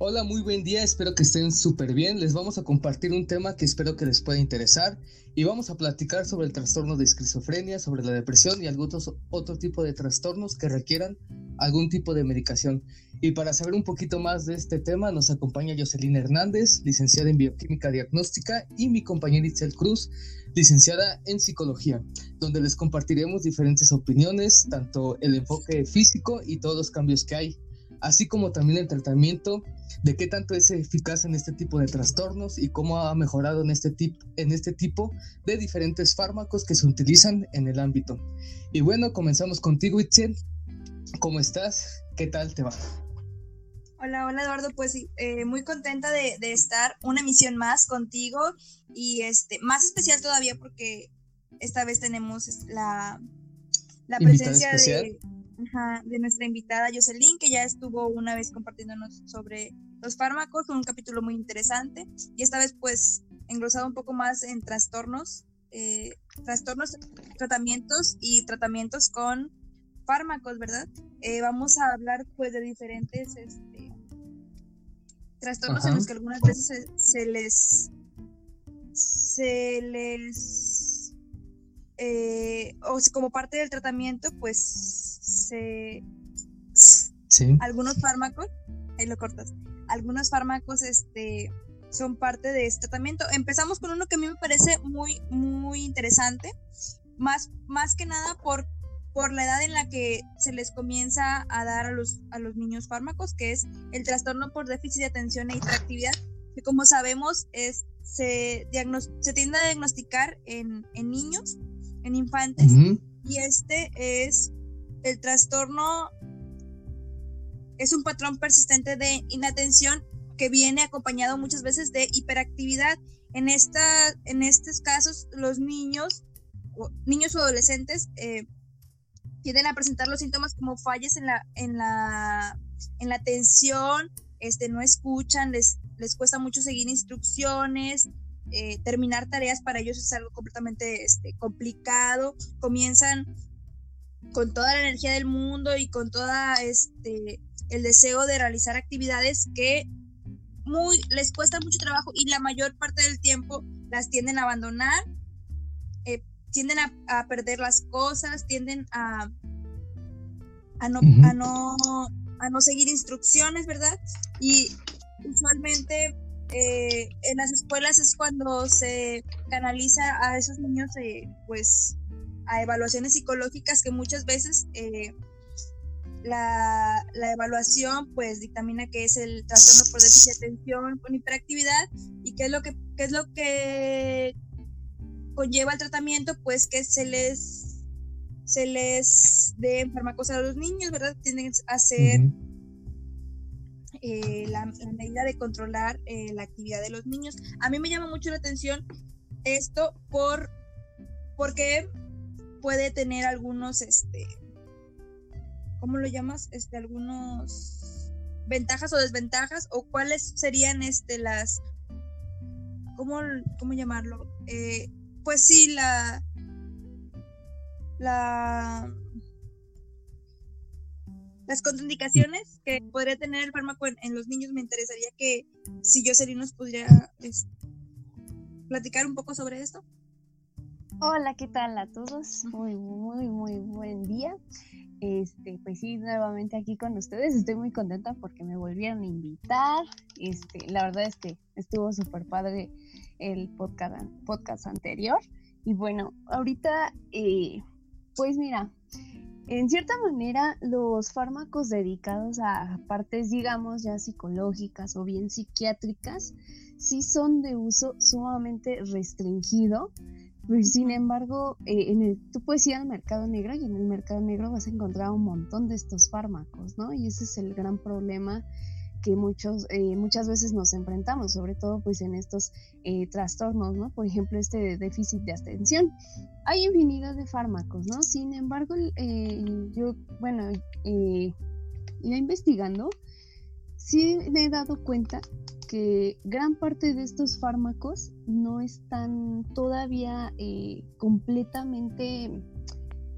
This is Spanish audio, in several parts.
Hola, muy buen día, espero que estén súper bien. Les vamos a compartir un tema que espero que les pueda interesar y vamos a platicar sobre el trastorno de esquizofrenia, sobre la depresión y algunos otro tipo de trastornos que requieran algún tipo de medicación. Y para saber un poquito más de este tema nos acompaña Jocelyn Hernández, licenciada en bioquímica diagnóstica, y mi compañera Itzel Cruz, licenciada en psicología, donde les compartiremos diferentes opiniones, tanto el enfoque físico y todos los cambios que hay así como también el tratamiento, de qué tanto es eficaz en este tipo de trastornos y cómo ha mejorado en este, en este tipo de diferentes fármacos que se utilizan en el ámbito. Y bueno, comenzamos contigo, Itzel. ¿Cómo estás? ¿Qué tal te va? Hola, hola Eduardo, pues eh, muy contenta de, estar una emisión más contigo y este más especial todavía porque esta vez tenemos la, la presencia de de nuestra invitada Jocelyn, que ya estuvo una vez compartiéndonos sobre los fármacos, un capítulo muy interesante, y esta vez pues engrosado un poco más en trastornos, eh, trastornos, tratamientos y tratamientos con fármacos, ¿verdad? Eh, vamos a hablar pues de diferentes este, trastornos en los que algunas veces se, les se les eh, o como parte del tratamiento pues Algunos fármacos, ahí lo cortas, algunos fármacos este, son parte de este tratamiento. Empezamos con uno que a mí me parece muy, muy interesante, más, más que nada por, por la edad en la que se les comienza a dar a los, a los niños fármacos, que es el trastorno por déficit de atención e hiperactividad, que como sabemos es, se, se tiende a diagnosticar en, en niños, en infantes, y este es el trastorno es un patrón persistente de inatención que viene acompañado muchas veces de hiperactividad. En, esta, en estos casos, los niños, o, niños o adolescentes eh, tienden a presentar los síntomas como fallas en la, en la, en la atención, este, no escuchan, les, les cuesta mucho seguir instrucciones, eh, terminar tareas para ellos es algo completamente este, complicado, comienzan con toda la energía del mundo y con toda este el deseo de realizar actividades que muy les cuesta mucho trabajo y la mayor parte del tiempo las tienden a abandonar, eh, tienden a, perder las cosas, tienden a, a, no, a, no, a no seguir instrucciones, ¿verdad? Y usualmente eh, en las escuelas es cuando se canaliza a esos niños, eh, pues a evaluaciones psicológicas que muchas veces eh, la, evaluación pues dictamina que es el trastorno por déficit de atención con hiperactividad y qué es lo que qué es lo que conlleva el tratamiento pues que se les se les den fármacos a los niños verdad tienen que hacer eh, la, medida de controlar eh, la actividad de los niños. A mí me llama mucho la atención esto por porque puede tener algunos, este, ¿cómo lo llamas? Este, algunos ventajas o desventajas o cuáles serían, este, las, ¿cómo, cómo llamarlo? Eh, pues sí, la, la, las contraindicaciones que podría tener el fármaco en, los niños, me interesaría que si Jocelyn nos pudiera este, platicar un poco sobre esto. Hola, ¿qué tal a todos? Muy, muy, muy buen día. Este, pues sí, nuevamente aquí con ustedes. Estoy muy contenta porque me volvieron a invitar. Este, la verdad es que estuvo súper padre el podcast, podcast anterior. Y bueno, ahorita, eh, pues mira, en cierta manera, los fármacos dedicados a partes, digamos, ya psicológicas o bien psiquiátricas, sí son de uso sumamente restringido sin embargo, eh, en el, tú puedes ir al mercado negro y en el mercado negro vas a encontrar un montón de estos fármacos, ¿no? Y ese es el gran problema que muchos, eh, muchas veces nos enfrentamos, sobre todo pues en estos eh, trastornos, ¿no? Por ejemplo, este déficit de atención. Hay infinidad de fármacos, ¿no? Sin embargo, yo, bueno, ya investigando, sí me he dado cuenta que gran parte de estos fármacos no están todavía eh, completamente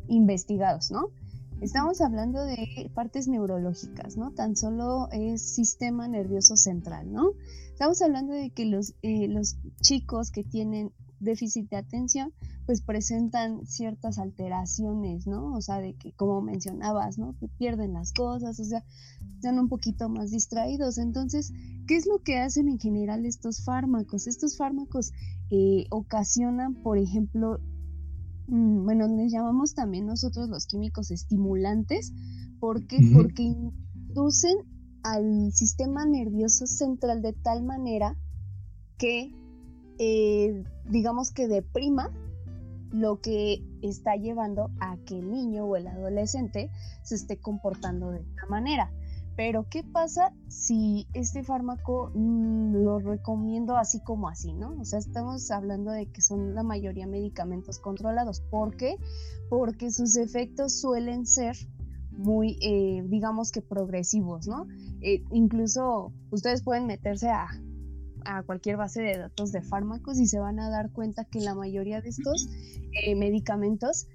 investigados, ¿no? Estamos hablando de partes neurológicas, ¿no? Tan solo es sistema nervioso central, ¿no? Estamos hablando de que los, eh, los chicos que tienen déficit de atención, pues presentan ciertas alteraciones, ¿no? O sea, de que, como mencionabas, ¿no? Que pierden las cosas, o sea, están un poquito más distraídos. Entonces, ¿qué es lo que hacen en general estos fármacos? Estos fármacos eh, ocasionan, por ejemplo, mm, bueno, les llamamos también nosotros los químicos estimulantes. ¿Por qué? Porque inducen al sistema nervioso central de tal manera que eh, digamos que deprima lo que está llevando a que el niño o el adolescente se esté comportando de esta manera. Pero, ¿qué pasa si este fármaco mm, lo recomiendo así como así, no? O sea, estamos hablando de que son la mayoría medicamentos controlados. ¿Por qué? Porque sus efectos suelen ser muy, eh, digamos que progresivos, ¿no? Eh, incluso ustedes pueden meterse a a cualquier base de datos de fármacos y se van a dar cuenta que la mayoría de estos eh, medicamentos,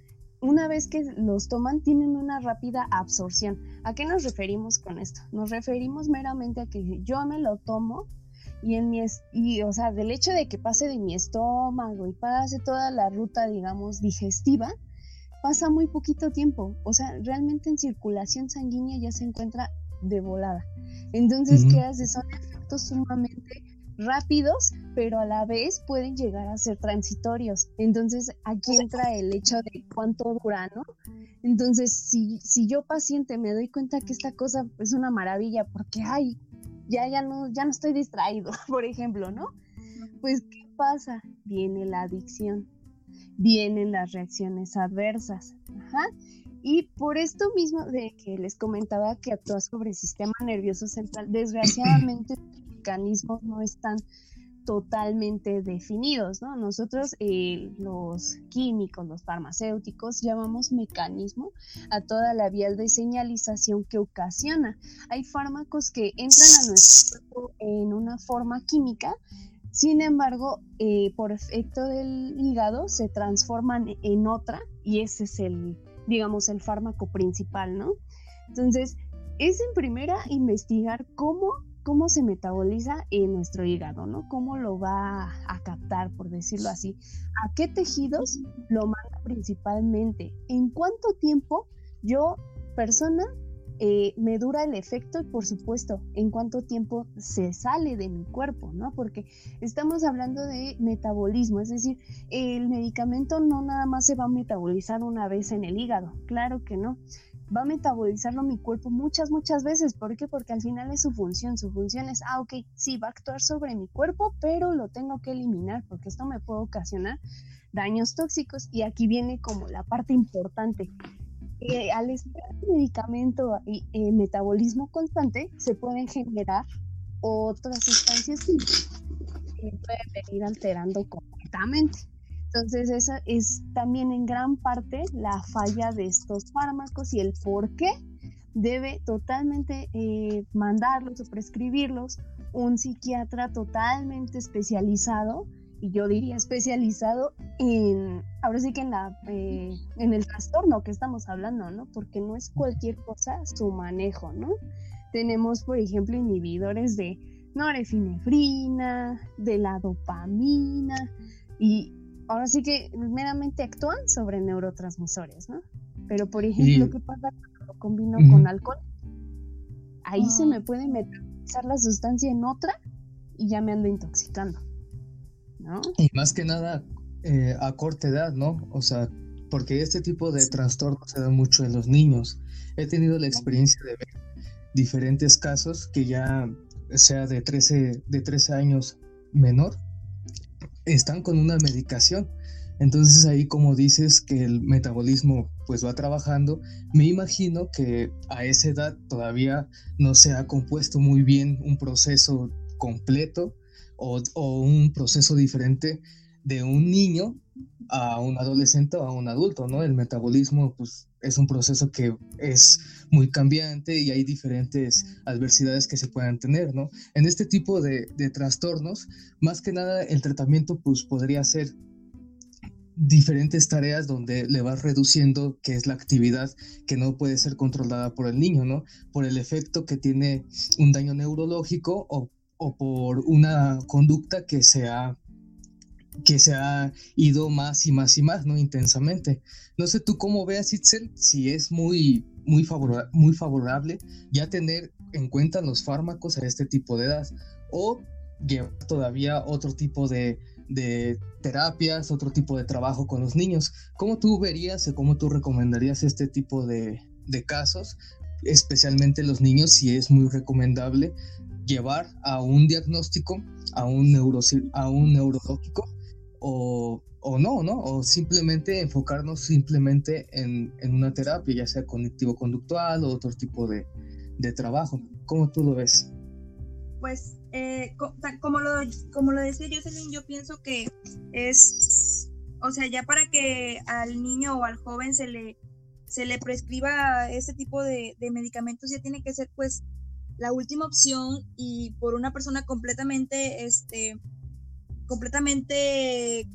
una vez que los toman, tienen una rápida absorción. ¿A qué nos referimos con esto? Nos referimos meramente a que yo me lo tomo y en mi y o sea, del hecho de que pase de mi estómago y pase toda la ruta, digamos, digestiva, pasa muy poquito tiempo. O sea, realmente en circulación sanguínea ya se encuentra de volada. Entonces, ¿qué hace? Son efectos sumamente rápidos, pero a la vez pueden llegar a ser transitorios. Entonces, aquí entra el hecho de cuánto dura, ¿no? Entonces, si, si yo paciente me doy cuenta que esta cosa es una maravilla porque, ay, ya, ya, no, ya no estoy distraído, por ejemplo, ¿no? Pues, ¿qué pasa? Viene la adicción, vienen las reacciones adversas. Ajá. Y por esto mismo de que les comentaba que actúa sobre el sistema nervioso central, desgraciadamente mecanismos no están totalmente definidos, ¿no? Nosotros, eh, los químicos, los farmacéuticos, llamamos mecanismo a toda la vía de señalización que ocasiona. Hay fármacos que entran a nuestro cuerpo en una forma química, sin embargo, eh, por efecto del hígado se transforman en otra y ese es el, digamos, el fármaco principal, ¿no? Entonces, es en primera investigar cómo cómo se metaboliza en nuestro hígado, ¿no? Cómo lo va a captar, por decirlo así. ¿A qué tejidos lo manda principalmente? ¿En cuánto tiempo yo, persona, eh, me dura el efecto y por supuesto en cuánto tiempo se sale de mi cuerpo, ¿no? Porque estamos hablando de metabolismo, es decir, el medicamento no nada más se va a metabolizar una vez en el hígado, claro que no va a metabolizarlo mi cuerpo muchas, muchas veces. ¿Por qué? Porque al final es su función. Su función es, ah, ok, sí, va a actuar sobre mi cuerpo, pero lo tengo que eliminar porque esto me puede ocasionar daños tóxicos. Y aquí viene como la parte importante. Eh, al estar medicamento y eh, metabolismo constante, se pueden generar otras sustancias que pueden venir alterando completamente. Entonces, esa es también en gran parte la falla de estos fármacos y el por qué debe totalmente eh, mandarlos o prescribirlos un psiquiatra totalmente especializado, y yo diría especializado en, ahora sí que en, la, eh, en el trastorno que estamos hablando, ¿no? Porque no es cualquier cosa su manejo, ¿no? Tenemos, por ejemplo, inhibidores de norepinefrina, de la dopamina, y ahora sí que meramente actúan sobre neurotransmisores, ¿no? Pero por ejemplo, ¿qué pasa cuando lo combino con alcohol? Ahí se me puede metabolizar la sustancia en otra y ya me ando intoxicando, ¿no? Y más que nada eh, a corta edad, ¿no? O sea, porque este tipo de trastornos se dan mucho en los niños. He tenido la experiencia de ver diferentes casos que ya sea de 13, de 13 años menor están con una medicación. Entonces ahí como dices que el metabolismo pues va trabajando, me imagino que a esa edad todavía no se ha compuesto muy bien un proceso completo o, o un proceso diferente de un niño a un adolescente o a un adulto, ¿no? El metabolismo, pues, es un proceso que es muy cambiante y hay diferentes adversidades que se puedan tener, ¿no? En este tipo de, trastornos, más que nada, el tratamiento, pues, podría ser diferentes tareas donde le vas reduciendo que es la actividad que no puede ser controlada por el niño, ¿no? Por el efecto que tiene un daño neurológico o, o por una conducta que se ha que se ha ido más y más y más, ¿no? Intensamente. No sé tú cómo veas, Itzel, si es muy, muy, favorable, muy favorable ya tener en cuenta los fármacos a este tipo de edad o llevar todavía otro tipo de, de terapias, otro tipo de trabajo con los niños. ¿Cómo tú verías o cómo tú recomendarías este tipo de, de casos, especialmente los niños, si es muy recomendable llevar a un diagnóstico, a un, neuro, a un neurológico o, o, no, ¿no? O simplemente enfocarnos simplemente en, en una terapia, ya sea cognitivo-conductual o otro tipo de, de trabajo. ¿Cómo tú lo ves? Pues eh, como, lo, como lo decía Jocelyn, yo pienso que es, o sea, ya para que al niño o al joven se le, se le prescriba este tipo de, medicamentos, ya tiene que ser pues la última opción y por una persona completamente, este, completamente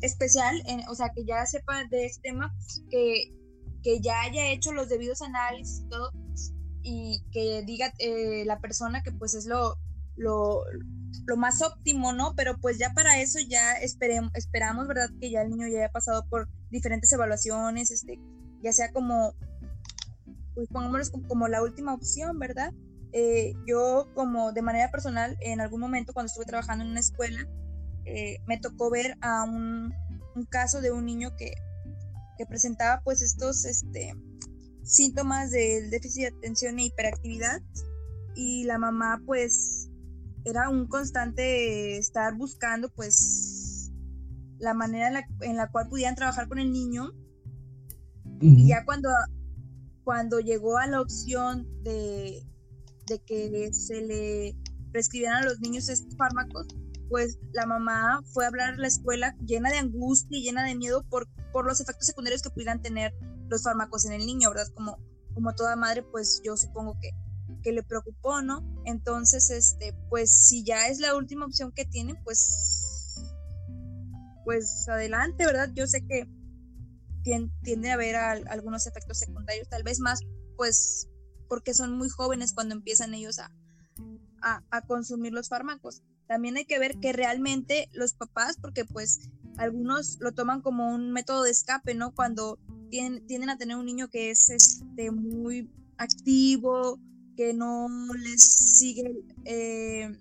especial, o sea, que ya sepa de este tema, que, que ya haya hecho los debidos análisis y todo, y que diga eh, la persona que pues es lo, lo, más óptimo, ¿no? Pero pues ya para eso ya esperemos, esperamos, ¿verdad? Que ya el niño ya haya pasado por diferentes evaluaciones, este, ya sea como, pues pongámoslo como, la última opción, ¿verdad? Eh, yo como de manera personal, en algún momento cuando estuve trabajando en una escuela, eh, me tocó ver a un, un, caso de un niño que, que presentaba pues estos, este, síntomas del déficit de atención e hiperactividad y la mamá pues era un constante estar buscando pues la manera en la, en la cual pudieran trabajar con el niño. Y ya cuando cuando llegó a la opción de, de que se le prescribieran a los niños estos fármacos pues la mamá fue a hablar a la escuela llena de angustia y llena de miedo por, por los efectos secundarios que pudieran tener los fármacos en el niño, ¿verdad? Como, como toda madre, pues yo supongo que, que le preocupó, ¿no? Entonces, este, pues si ya es la última opción que tiene, pues, pues adelante, ¿verdad? Yo sé que tiende a haber algunos efectos secundarios, tal vez más, pues, porque son muy jóvenes cuando empiezan ellos a, a, a consumir los fármacos. También hay que ver que realmente los papás, porque pues algunos lo toman como un método de escape, ¿no? Cuando tienden, a tener un niño que es este, muy activo, que no les sigue eh,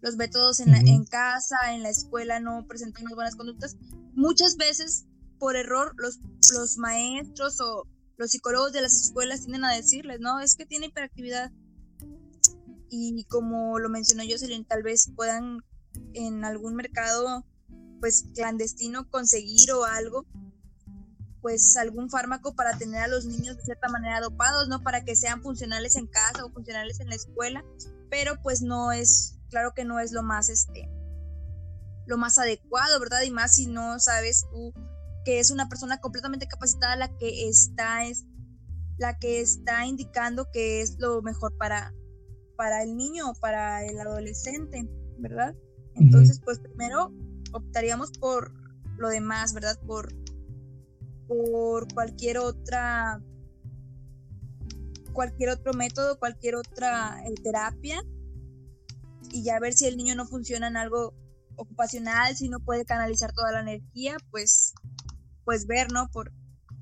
los métodos en, en casa, en la escuela, no presentan unas buenas conductas. Muchas veces, por error, los, los maestros o los psicólogos de las escuelas tienden a decirles, no, es que tiene hiperactividad. Y como lo mencionó Jocelyn, tal vez puedan en algún mercado pues clandestino conseguir o algo pues algún fármaco para tener a los niños de cierta manera dopados, ¿no? Para que sean funcionales en casa o funcionales en la escuela, pero pues no es, claro que no es lo más, este, lo más adecuado, ¿verdad? Y más si no sabes tú que es una persona completamente capacitada la que está, es la que está indicando que es lo mejor para, para el niño o para el adolescente, ¿verdad? Entonces, pues primero optaríamos por lo demás, ¿verdad? Por por cualquier otra cualquier otro método, cualquier otra eh, terapia y ya ver si el niño no funciona en algo ocupacional, si no puede canalizar toda la energía, pues pues ver, ¿no? Por,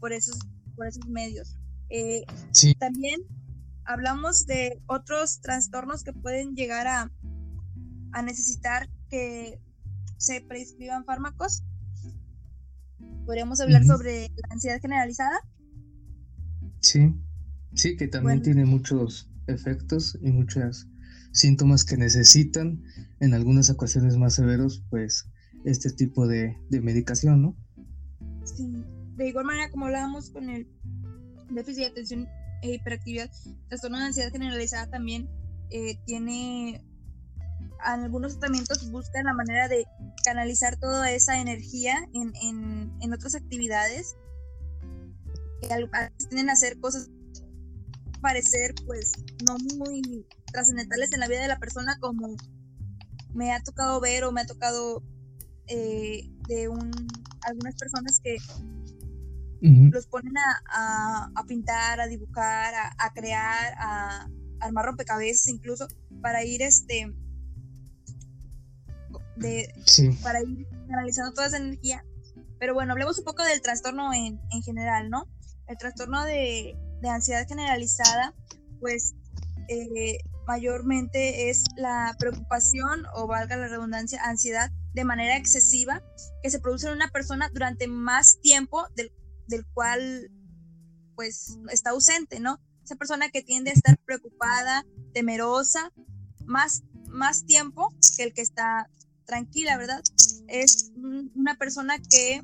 por, esos, por esos medios. Eh, también hablamos de otros trastornos que pueden llegar a, a necesitar que se prescriban fármacos. ¿Podríamos hablar sobre la ansiedad generalizada? Sí, sí, que también tiene muchos efectos y muchos síntomas que necesitan en algunas ocasiones más severos, pues este tipo de, medicación, ¿no? Sí, de igual manera como hablábamos con el déficit de atención e hiperactividad, trastorno de ansiedad generalizada también eh, tiene algunos tratamientos buscan la manera de canalizar toda esa energía en, en, en otras actividades. Que tienen a hacer cosas parecer pues no muy trascendentales en la vida de la persona como me ha tocado ver o me ha tocado eh, de un, algunas personas que los ponen a, pintar, a dibujar, a, crear, a, armar rompecabezas incluso, para ir este de para ir canalizando toda esa energía. Pero bueno, hablemos un poco del trastorno en, en general, ¿no? El trastorno de, de ansiedad generalizada, pues eh, mayormente es la preocupación o valga la redundancia, ansiedad de manera excesiva que se produce en una persona durante más tiempo del, del cual pues está ausente, ¿no? Esa persona que tiende a estar preocupada, temerosa, más, más tiempo que el que está tranquila, ¿verdad? Es una persona que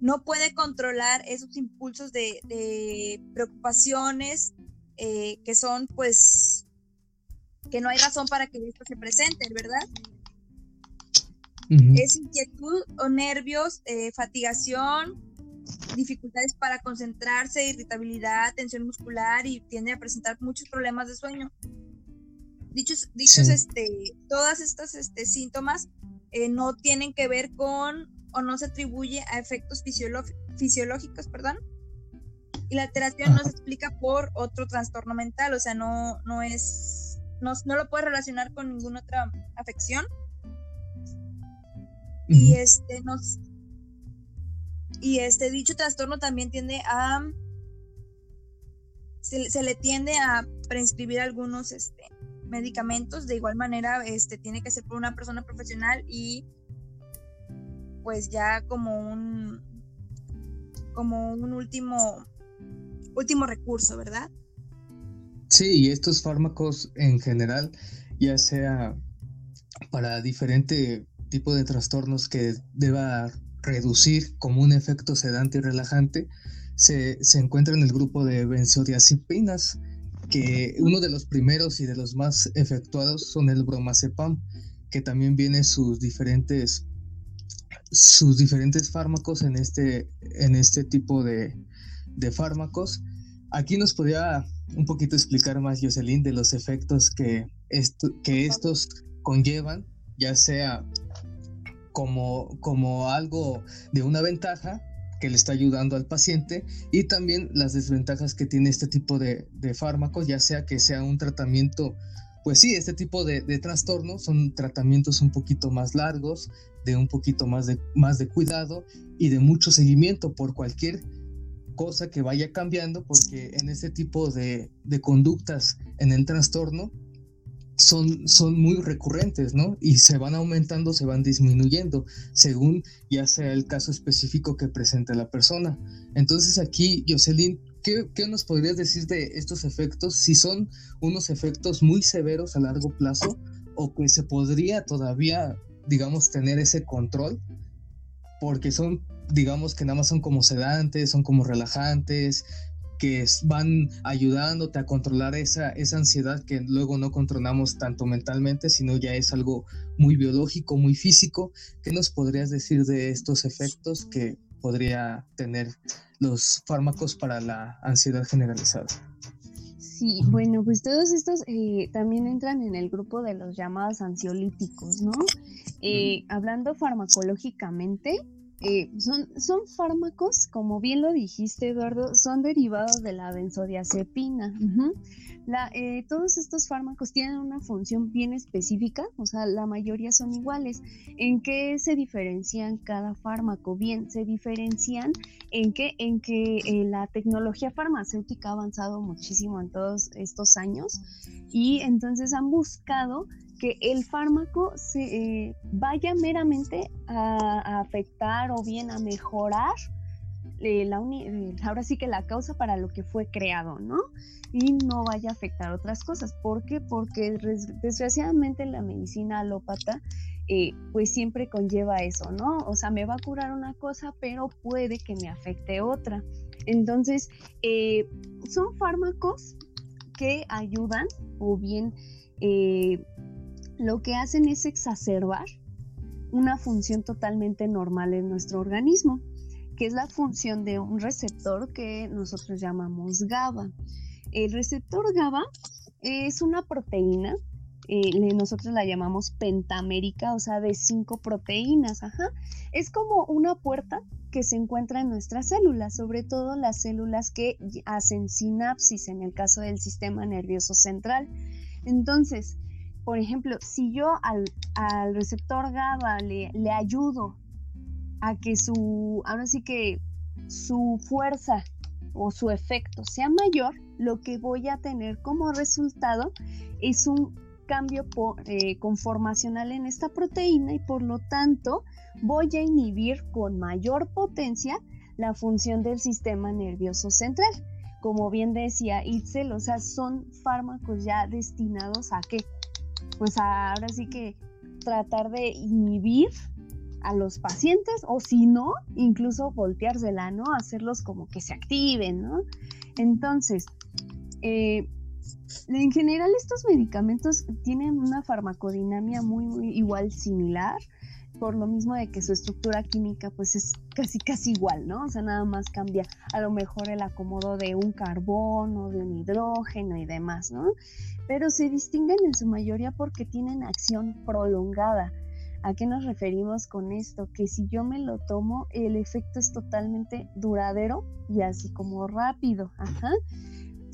no puede controlar esos impulsos de, preocupaciones eh, que son pues que no hay razón para que esto se presente, ¿verdad? Es inquietud o nervios, eh, fatigación, dificultades para concentrarse, irritabilidad, tensión muscular y tiende a presentar muchos problemas de sueño. Dichos, dichos este, todas estas este, síntomas eh, no tienen que ver con o no se atribuye a efectos fisiológicos, perdón. Y la alteración no se explica por otro trastorno mental, o sea, no, no es, no, lo puede relacionar con ninguna otra afección. Y este nos y este dicho trastorno también tiende a se, le tiende a prescribir algunos este, medicamentos de igual manera este tiene que ser por una persona profesional y pues ya como un como un último último recurso, ¿verdad? Sí, y estos fármacos en general, ya sea para diferente tipo de trastornos que deba reducir como un efecto sedante y relajante, se, se encuentra en el grupo de benzodiazepinas, que uno de los primeros y de los más efectuados son el bromazepam, que también viene sus diferentes sus diferentes fármacos en este, en este tipo de, fármacos. Aquí nos podría un poquito explicar más, Jocelyn, de los efectos que, que estos conllevan, ya sea como, como algo de una ventaja que le está ayudando al paciente y también las desventajas que tiene este tipo de, de fármacos, ya sea que sea un tratamiento pues sí, este tipo de, de, trastornos son tratamientos un poquito más largos, de un poquito más de, más de cuidado y de mucho seguimiento por cualquier cosa que vaya cambiando, porque en este tipo de, de conductas en el trastorno son, son muy recurrentes, ¿no? Y se van aumentando, se van disminuyendo, según ya sea el caso específico que presente la persona. Entonces aquí, Jocelyn, ¿Qué, nos podrías decir de estos efectos? Si son unos efectos muy severos a largo plazo o que se podría todavía, digamos, tener ese control, porque son, digamos, que nada más son como sedantes, son como relajantes, que van ayudándote a controlar esa, esa ansiedad que luego no controlamos tanto mentalmente, sino ya es algo muy biológico, muy físico. ¿Qué nos podrías decir de estos efectos que podría tener los fármacos para la ansiedad generalizada. Sí, bueno, pues todos estos eh, también entran en el grupo de los llamados ansiolíticos, ¿no? Eh, hablando farmacológicamente, eh, son, son fármacos, como bien lo dijiste, Eduardo, son derivados de la benzodiazepina. Eh, todos estos fármacos tienen una función bien específica, o sea, la mayoría son iguales. ¿En qué se diferencian cada fármaco? Bien, se diferencian en que, en que eh, la tecnología farmacéutica ha avanzado muchísimo en todos estos años y entonces han buscado que el fármaco se eh, vaya meramente a, afectar o bien a mejorar la ahora sí que la causa para lo que fue creado, ¿no? y no vaya a afectar otras cosas. ¿Por qué? Porque desgraciadamente la medicina alópata eh, pues siempre conlleva eso, ¿no? O sea, me va a curar una cosa, pero puede que me afecte otra. Entonces, eh, son fármacos que ayudan o bien eh, lo que hacen es exacerbar una función totalmente normal en nuestro organismo, que es la función de un receptor que nosotros llamamos GABA. El receptor GABA es una proteína eh, nosotros la llamamos pentamérica, o sea, de cinco proteínas, ajá. Es como una puerta que se encuentra en nuestras células, sobre todo las células que hacen sinapsis en el caso del sistema nervioso central. Entonces, por ejemplo, si yo al, receptor GABA le, le, ayudo a que su, ahora sí que su fuerza o su efecto sea mayor, lo que voy a tener como resultado es un cambio eh, conformacional en esta proteína y por lo tanto voy a inhibir con mayor potencia la función del sistema nervioso central. Como bien decía Itzel, o sea, son fármacos ya destinados a qué? Pues ahora sí que tratar de inhibir a los pacientes o si no, incluso volteársela, ¿no? Hacerlos como que se activen, ¿no? Entonces, eh, en general estos medicamentos tienen una farmacodinamia muy, igual similar, por lo mismo de que su estructura química pues es casi casi igual, ¿no? O sea, nada más cambia a lo mejor el acomodo de un carbono, de un hidrógeno y demás, ¿no? Pero se distinguen en su mayoría porque tienen acción prolongada. ¿A qué nos referimos con esto? Que si yo me lo tomo, el efecto es totalmente duradero y así como rápido. Ajá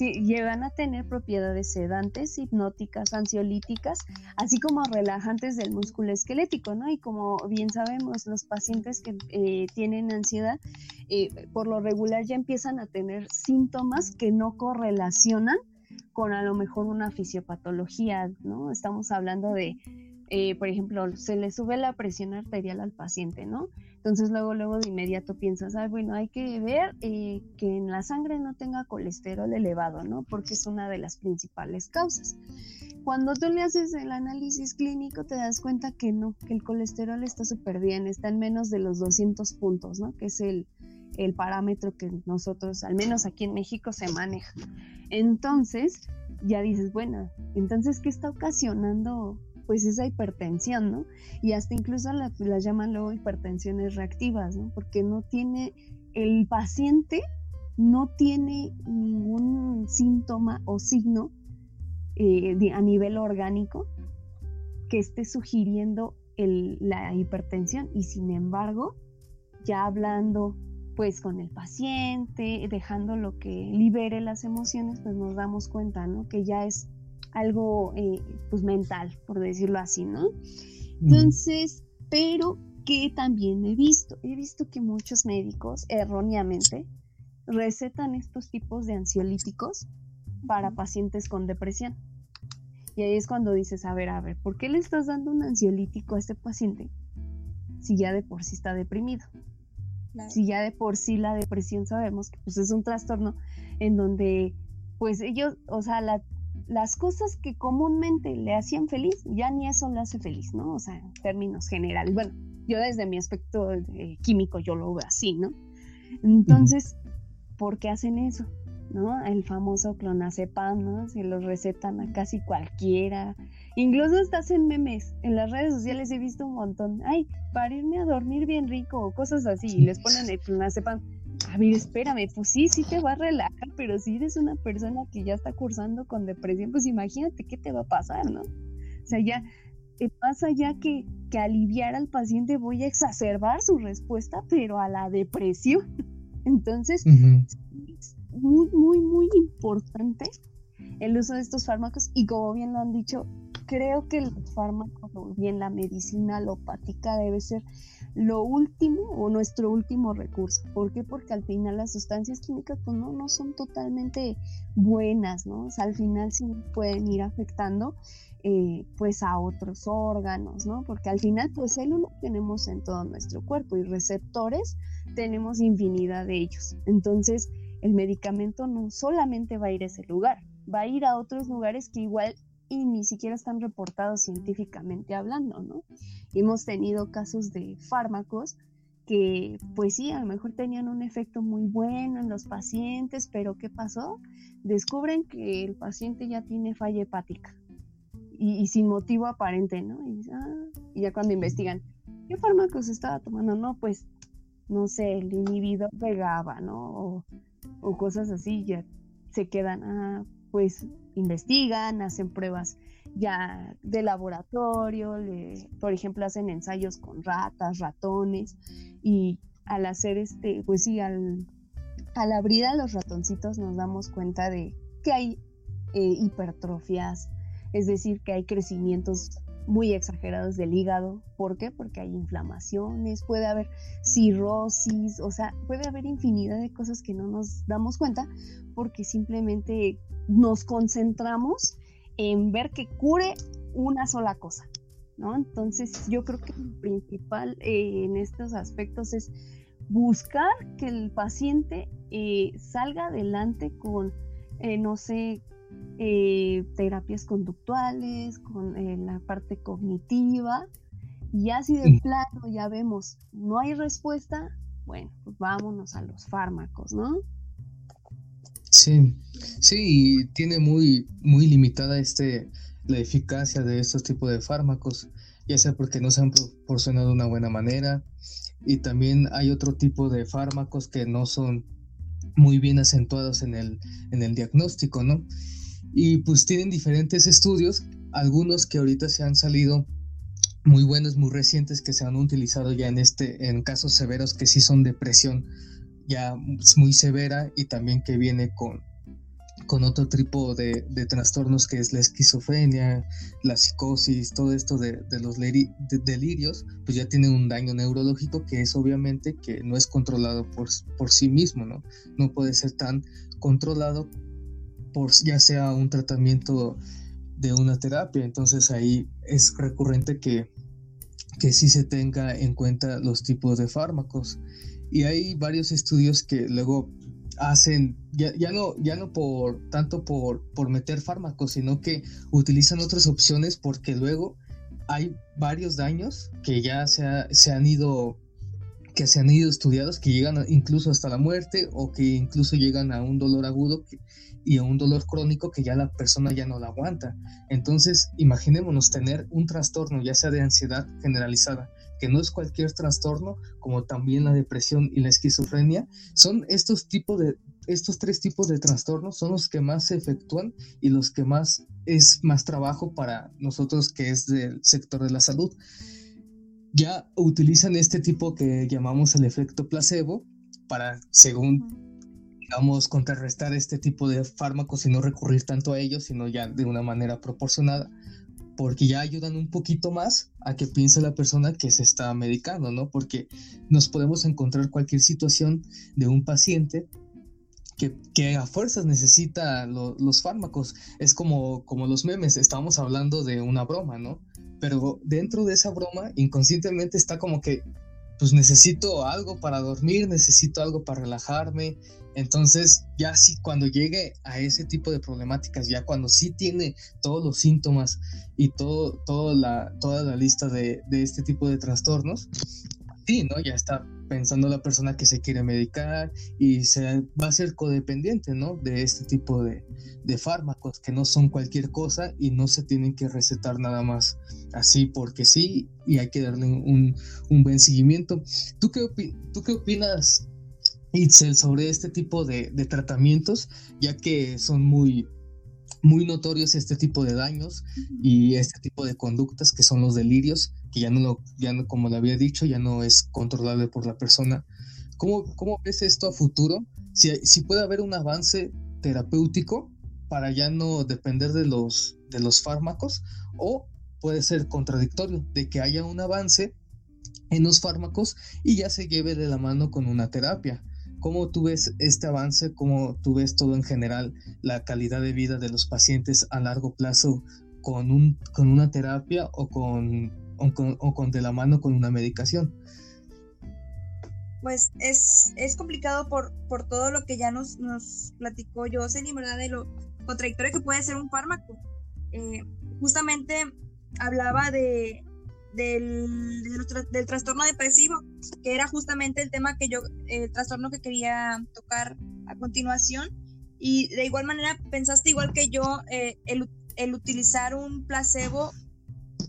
llegan a tener propiedades sedantes, hipnóticas, ansiolíticas, así como relajantes del músculo esquelético, ¿no? Y como bien sabemos, los pacientes que eh, tienen ansiedad, eh, por lo regular ya empiezan a tener síntomas que no correlacionan con a lo mejor una fisiopatología, ¿no? Estamos hablando de, eh, por ejemplo, se le sube la presión arterial al paciente, ¿no? Entonces luego, luego de inmediato piensas, ay, bueno, hay que ver eh, que en la sangre no tenga colesterol elevado, ¿no? Porque es una de las principales causas. Cuando tú le haces el análisis clínico te das cuenta que no, que el colesterol está súper bien, está en menos de los 200 puntos, ¿no? Que es el, el parámetro que nosotros, al menos aquí en México, se maneja. Entonces, ya dices, bueno, entonces, ¿qué está ocasionando pues esa hipertensión, ¿no? Y hasta incluso las la llaman luego hipertensiones reactivas, ¿no? Porque no tiene, el paciente no tiene ningún síntoma o signo eh, a nivel orgánico que esté sugiriendo la hipertensión y sin embargo, ya hablando pues con el paciente, dejando lo que libere las emociones, pues nos damos cuenta, ¿no? Que ya es algo eh, pues mental, por decirlo así, ¿no? Entonces, pero que también he visto, he visto que muchos médicos erróneamente recetan estos tipos de ansiolíticos para pacientes con depresión. Y ahí es cuando dices, a ver, a ver, ¿por qué le estás dando un ansiolítico a este paciente si ya de por sí está deprimido? Si ya de por sí la depresión sabemos que pues es un trastorno en donde pues ellos, o sea, la, las cosas que comúnmente le hacían feliz, ya ni eso le hace feliz, ¿no? O sea, en términos generales. Bueno, yo desde mi aspecto eh, químico yo lo veo así, ¿no? Entonces, ¿por qué hacen eso? ¿No? El famoso clonazepam, ¿no? Se lo recetan a casi cualquiera. Incluso hasta hacen memes. En las redes sociales he visto un montón. Ay, para irme a dormir bien rico o cosas así. Y les ponen el clonazepam a ver, espérame, pues sí, sí te va a relajar, pero si eres una persona que ya está cursando con depresión, pues imagínate qué te va a pasar, ¿no? O sea, ya eh, ya que, que aliviar al paciente voy a exacerbar su respuesta, pero a la depresión. Entonces, es muy, muy, muy importante el uso de estos fármacos y como bien lo han dicho, creo que el fármaco, bien la medicina alopática debe ser lo último o nuestro último recurso. ¿Por qué? Porque al final las sustancias químicas pues no, no son totalmente buenas, ¿no? O sea, al final sí pueden ir afectando eh, pues a otros órganos, ¿no? Porque al final pues células tenemos en todo nuestro cuerpo y receptores tenemos infinidad de ellos. Entonces el medicamento no solamente va a ir a ese lugar, va a ir a otros lugares que igual y ni siquiera están reportados científicamente hablando, ¿no? Hemos tenido casos de fármacos que pues sí, a lo mejor tenían un efecto muy bueno en los pacientes, pero ¿qué pasó? Descubren que el paciente ya tiene falla hepática y, sin motivo aparente, ¿no? Ah", y, ya cuando investigan, ¿qué fármacos estaba tomando? No, pues, no sé, el inhibidor de GABA, ¿no? O, o cosas así, ya se quedan, ah, pues investigan, hacen pruebas ya de laboratorio, por ejemplo, hacen ensayos con ratas, ratones, y al hacer este, pues sí, al, al abrir a los ratoncitos nos damos cuenta de que hay eh, hipertrofias, es decir, que hay crecimientos muy exagerados del hígado. ¿Por qué? Porque hay inflamaciones, puede haber cirrosis, o sea, puede haber infinidad de cosas que no nos damos cuenta porque simplemente nos concentramos en ver que cure una sola cosa, ¿no? Entonces yo creo que lo principal eh, en estos aspectos es buscar que el paciente eh, salga adelante con, eh, no sé, terapias conductuales, con la parte cognitiva, y así de plano ya vemos, no hay respuesta, bueno, pues vámonos a los fármacos, ¿no? Sí, sí, tiene muy, muy limitada este, la eficacia de estos tipos de fármacos, ya sea porque no se han proporcionado de una buena manera, y también hay otro tipo de fármacos que no son muy bien acentuados en el, en el diagnóstico, ¿no? Y pues tienen diferentes estudios, algunos que ahorita se han salido muy buenos, muy recientes, que se han utilizado ya en, este, en casos severos que sí son depresión ya muy severa y también que viene con, con otro tipo de, trastornos que es la esquizofrenia, la psicosis, todo esto de, los delirios, pues ya tiene un daño neurológico que es obviamente que no es controlado por, por sí mismo, ¿no? No puede ser tan controlado por ya sea un tratamiento de una terapia, entonces ahí es recurrente que, que sí se tenga en cuenta los tipos de fármacos y hay varios estudios que luego hacen, ya, ya, no, ya no por tanto por, por meter fármacos, sino que utilizan otras opciones porque luego hay varios daños que ya se, se han ido que se han ido estudiados que llegan incluso hasta la muerte o que incluso llegan a un dolor agudo y a un dolor crónico que ya la persona ya no la aguanta. Entonces, imaginémonos tener un trastorno, ya sea de ansiedad generalizada, que no es cualquier trastorno, como también la depresión y la esquizofrenia, son estos tipos de estos tres tipos de trastornos son los que más se efectúan y los que más es más trabajo para nosotros que es del sector de la salud. Ya utilizan este tipo que llamamos el efecto placebo para, según digamos, contrarrestar este tipo de fármacos y no recurrir tanto a ellos, sino ya de una manera proporcionada porque ya ayudan un poquito más a que piense la persona que se está medicando, ¿no? Porque nos podemos encontrar cualquier situación de un paciente que, que a fuerzas necesita los fármacos. Es como, como los memes, estamos hablando de una broma, ¿no? Pero dentro de esa broma, inconscientemente está como que, pues necesito algo para dormir, necesito algo para relajarme, entonces, ya sí, cuando llegue a ese tipo de problemáticas, ya cuando sí tiene todos los síntomas y todo, toda la lista de, este tipo de trastornos, sí, ¿no? Ya está pensando la persona que se quiere medicar y se va a ser codependiente, ¿no? De este tipo de, fármacos que no son cualquier cosa y no se tienen que recetar nada más así porque sí y hay que darle un, buen seguimiento. ¿Tú qué, ¿Tú qué opinas Itzel sobre este tipo de, tratamientos, ya que son muy, muy notorios este tipo de daños y este tipo de conductas que son los delirios, que ya no, lo, ya no como le había dicho, ya no es controlable por la persona. ¿Cómo, cómo ves esto a futuro? Si, si puede haber un avance terapéutico para ya no depender de los, de los fármacos o puede ser contradictorio de que haya un avance en los fármacos y ya se lleve de la mano con una terapia. ¿Cómo tú ves este avance? ¿Cómo tú ves todo en general la calidad de vida de los pacientes a largo plazo con, un, con una terapia o con, o con, de la mano con una medicación? Pues es, es complicado por, por todo lo que ya nos, nos platicó Jocelyn, ¿verdad? De lo contradictorio que puede ser un fármaco. Eh, justamente hablaba de, del, del, trastorno depresivo, que era justamente el tema que yo, el trastorno que quería tocar a continuación. Y de igual manera, pensaste igual que yo, eh, el, el, utilizar un placebo,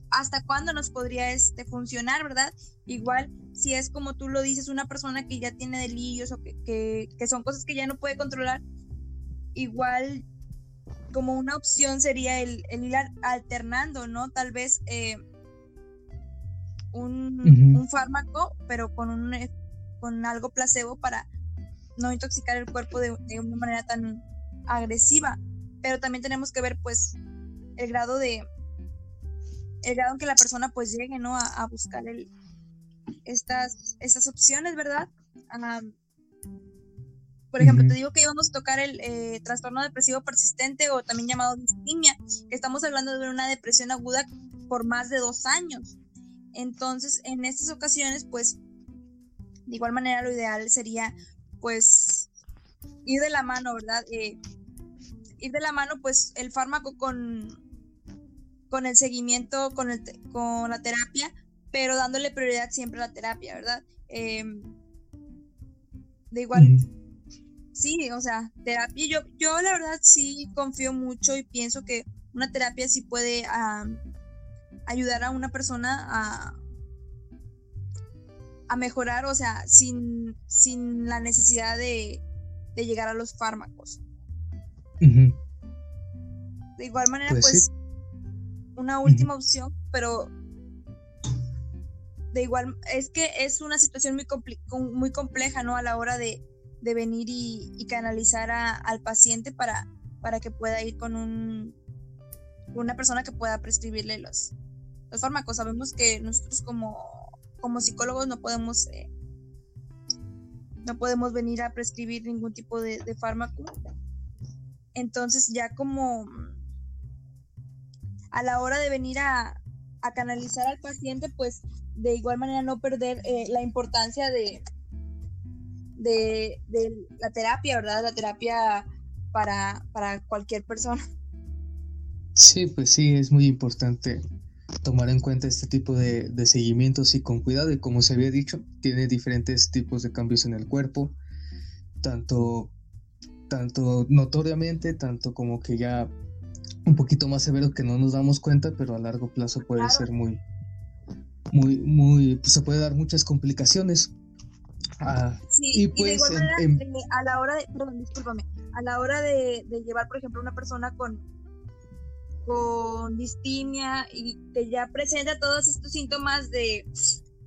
¿hasta cuándo nos podría este, funcionar, verdad? Igual, si es como tú lo dices, una persona que ya tiene delirios o que, que, que son cosas que ya no puede controlar, igual como una opción sería el, ir alternando, ¿no? Tal vez eh, un, fármaco, pero con, un, con algo placebo para no intoxicar el cuerpo de, una manera tan agresiva. Pero también tenemos que ver, pues, el grado de, el grado en que la persona pues llegue, ¿no? A, buscar el, estas, estas opciones, ¿verdad? por ejemplo, te digo que íbamos a tocar el eh, trastorno depresivo persistente o también llamado distimia, que estamos hablando de una depresión aguda por más de dos años. Entonces, en estas ocasiones, pues, de igual manera lo ideal sería, pues, ir de la mano, ¿verdad? Eh, ir de la mano, pues, el fármaco con, con el seguimiento, con, el, con la terapia, pero dándole prioridad siempre a la terapia, ¿verdad? Em, de igual, sí, o sea, terapia, yo, yo la verdad sí confío mucho y pienso que una terapia sí puede ayudar a una persona a, a mejorar, o sea, sin, sin la necesidad de, de llegar a los fármacos. De igual manera, pues, pues una última opción, pero de igual, es que es una situación muy, muy compleja, ¿no? A la hora de, venir y, canalizar al paciente para, para que pueda ir con un, una persona que pueda prescribirle los, los fármacos. Sabemos que nosotros como, como psicólogos no podemos, eh, no podemos venir a prescribir ningún tipo de, de fármaco. Entonces ya como a la hora de venir a, canalizar al paciente, pues de igual manera no perder eh, la importancia de, de, la terapia, ¿verdad? La terapia para, para cualquier persona. Sí, pues sí, es muy importante tomar en cuenta este tipo de, de, seguimientos y con cuidado. Y como se había dicho, tiene diferentes tipos de cambios en el cuerpo, tanto, tanto notoriamente, tanto como que ya un poquito más severo que no nos damos cuenta, pero a largo plazo puede ser muy, muy, muy, pues se puede dar muchas complicaciones. Ah, sí, y, pues, de igual manera, eh, a la hora de, perdón, discúlpame, a la hora de, llevar, por ejemplo, una persona con, con distimia y que ya presenta todos estos síntomas de,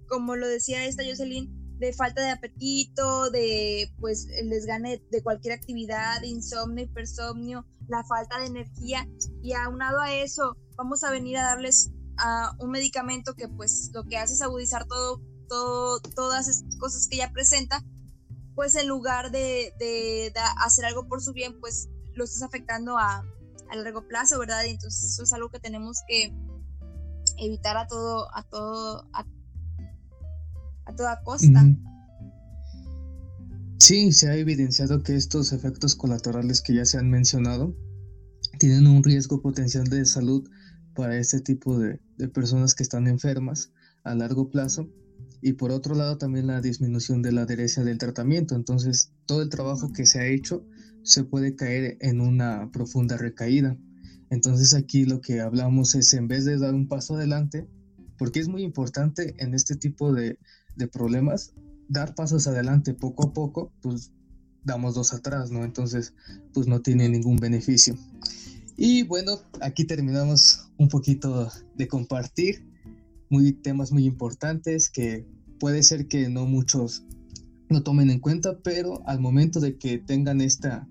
como lo decía esta Jocelyn, de falta de apetito, de pues el desgane de cualquier actividad, insomnio, hipersomnio, la falta de energía. Y aunado a eso vamos a venir a darles a un medicamento que pues lo que hace es agudizar todo, todas esas cosas que ya presenta, pues en lugar de, de, hacer algo por su bien, pues lo estás afectando a, a largo plazo, ¿verdad? Y entonces eso es algo que tenemos que evitar a todo, a todo, a, toda costa. Sí, se ha evidenciado que estos efectos colaterales que ya se han mencionado tienen un riesgo potencial de salud para este tipo de, personas que están enfermas a largo plazo y por otro lado también la disminución de la adherencia del tratamiento. Entonces todo el trabajo que se ha hecho se puede caer en una profunda recaída. Entonces aquí lo que hablamos es en vez de dar un paso adelante, porque es muy importante en este tipo de, de problemas dar pasos adelante poco a poco, pues damos dos atrás, ¿no? Entonces, pues no tiene ningún beneficio. Y bueno, aquí terminamos un poquito de compartir muy temas muy importantes que puede ser que no muchos no tomen en cuenta, pero al momento de que tengan esta,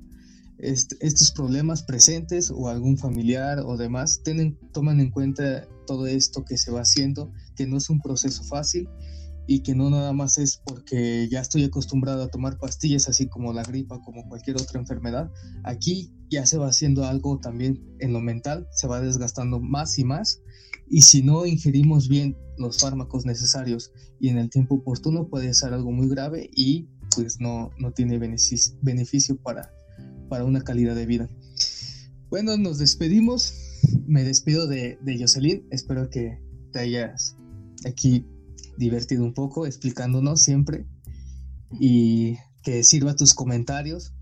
estos problemas presentes o algún familiar o demás, tienen, toman en cuenta todo esto que se va haciendo, que no es un proceso fácil y que no nada más es porque ya estoy acostumbrado a tomar pastillas así como la gripa, como cualquier otra enfermedad. Aquí ya se va haciendo algo también en lo mental, se va desgastando más y más y si no ingerimos bien los fármacos necesarios y en el tiempo oportuno puede ser algo muy grave y pues no, no tiene beneficio, para, para una calidad de vida. Bueno, nos despedimos. Me despido de, de Jocelyn. Espero que te hayas aquí divertido un poco explicándonos siempre y que sirva tus comentarios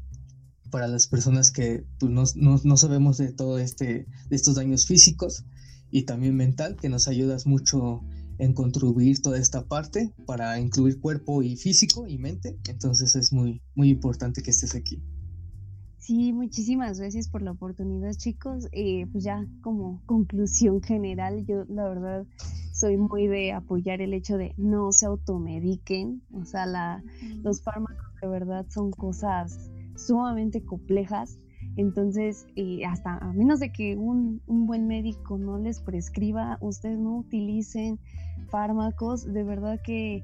para las personas que pues, no, sabemos de todo este, de estos daños físicos y también mental, que nos ayudas mucho en contribuir toda esta parte para incluir cuerpo y físico y mente. Entonces es muy, muy importante que estés aquí. Sí, muchísimas gracias por la oportunidad, chicos. Eh, pues ya como conclusión general, yo la verdad soy muy de apoyar el hecho de no se automediquen, o sea, la, los fármacos de verdad son cosas sumamente complejas, entonces eh, hasta a menos de que un, un buen médico no les prescriba, ustedes no utilicen fármacos, de verdad que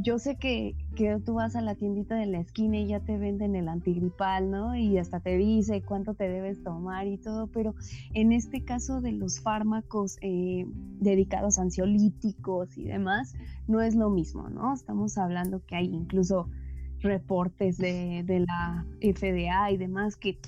yo sé que, que, tú vas a la tiendita de la esquina y ya te venden el antigripal, ¿no? Y hasta te dice cuánto te debes tomar y todo, pero en este caso de los fármacos eh, dedicados a ansiolíticos y demás, no es lo mismo, ¿no? Estamos hablando que hay incluso reportes de, de la FDA y demás que,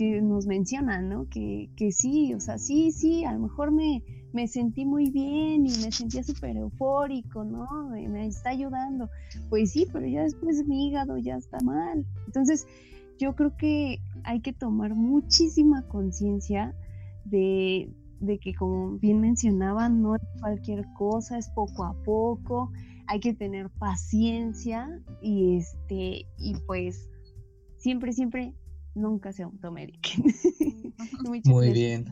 que nos mencionan, ¿no? Que, que sí, o sea, sí, sí, a lo mejor me me sentí muy bien y me sentía súper eufórico, ¿no? Me, está ayudando. Pues sí, pero ya después mi hígado ya está mal. Entonces, yo creo que hay que tomar muchísima conciencia de, de que, como bien mencionaba, no es cualquier cosa, es poco a poco, hay que tener paciencia y este, y pues siempre, siempre, nunca se automediquen. Muy bien.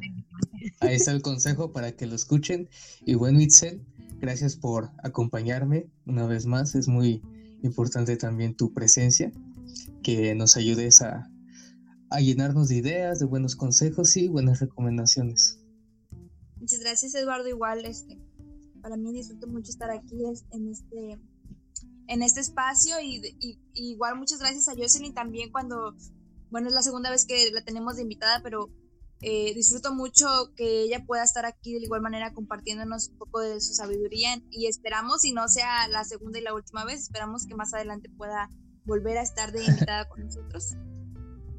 Ahí está el consejo para que lo escuchen. Y bueno, Itzel, gracias por acompañarme una vez más. Es muy importante también tu presencia, que nos ayudes a, llenarnos de ideas, de buenos consejos y buenas recomendaciones. Muchas gracias, Eduardo. Igual, este, para mí disfruto mucho estar aquí en este, en este espacio y, y igual muchas gracias a Jocelyn también cuando, bueno, es la segunda vez que la tenemos de invitada, pero eh, disfruto mucho que ella pueda estar aquí de igual manera compartiéndonos un poco de su sabiduría y esperamos, si no sea la segunda y la última vez, esperamos que más adelante pueda volver a estar de invitada con nosotros.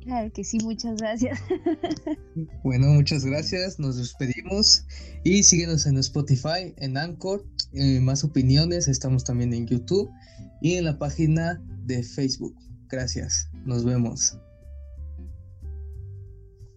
Claro que sí, muchas gracias. Bueno, muchas gracias, nos despedimos y síguenos en Spotify, en Anchor, eh, más opiniones, estamos también en YouTube y en la página de Facebook. Gracias, nos vemos.